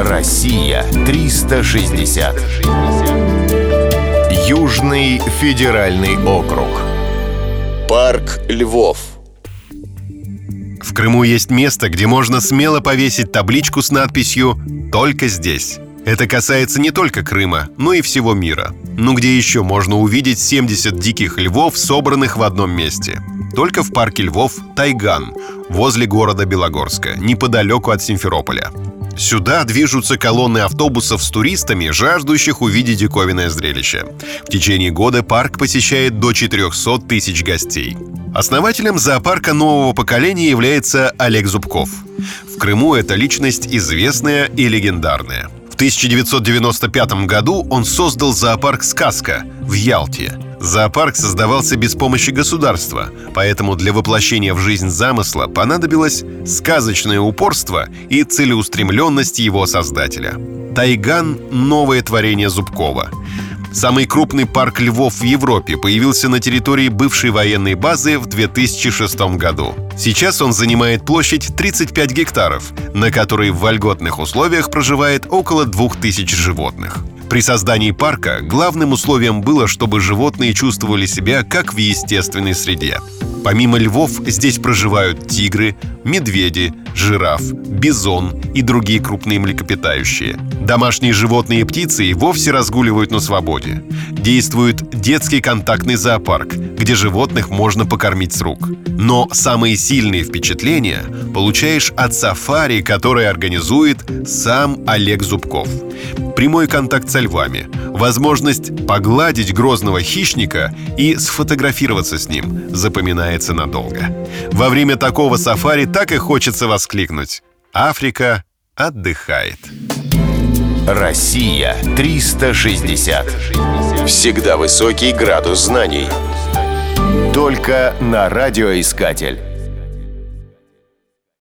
Россия 360. Южный федеральный округ. Парк Львов. В Крыму есть место, где можно смело повесить табличку с надписью «Только здесь». Это касается не только Крыма, но и всего мира. Ну где еще можно увидеть 70 диких львов, собранных в одном месте? Только в парке львов Тайган, возле города Белогорска, неподалеку от Симферополя. Сюда движутся колонны автобусов с туристами, жаждущих увидеть диковинное зрелище. В течение года парк посещает до 400 тысяч гостей. Основателем зоопарка нового поколения является Олег Зубков. В Крыму эта личность известная и легендарная – 1995 году он создал зоопарк «Сказка» в Ялте. Зоопарк создавался без помощи государства, поэтому для воплощения в жизнь замысла понадобилось сказочное упорство и целеустремленность его создателя. Тайган — новое творение Зубкова. Самый крупный парк львов в Европе появился на территории бывшей военной базы в 2006 году. Сейчас он занимает площадь 35 гектаров, на которой в вольготных условиях проживает около 2000 животных. При создании парка главным условием было, чтобы животные чувствовали себя как в естественной среде. Помимо львов здесь проживают тигры, медведи, жираф, бизон и другие крупные млекопитающие. Домашние животные и птицы и вовсе разгуливают на свободе. Действует детский контактный зоопарк, где животных можно покормить с рук. Но самые сильные впечатления получаешь от сафари, который организует сам Олег Зубков. Прямой контакт со львами, возможность погладить грозного хищника и сфотографироваться с ним запоминается надолго. Во время такого сафари так и хочется воскликнуть «Африка отдыхает». Россия 360. Всегда высокий градус знаний. Только на радиоискатель.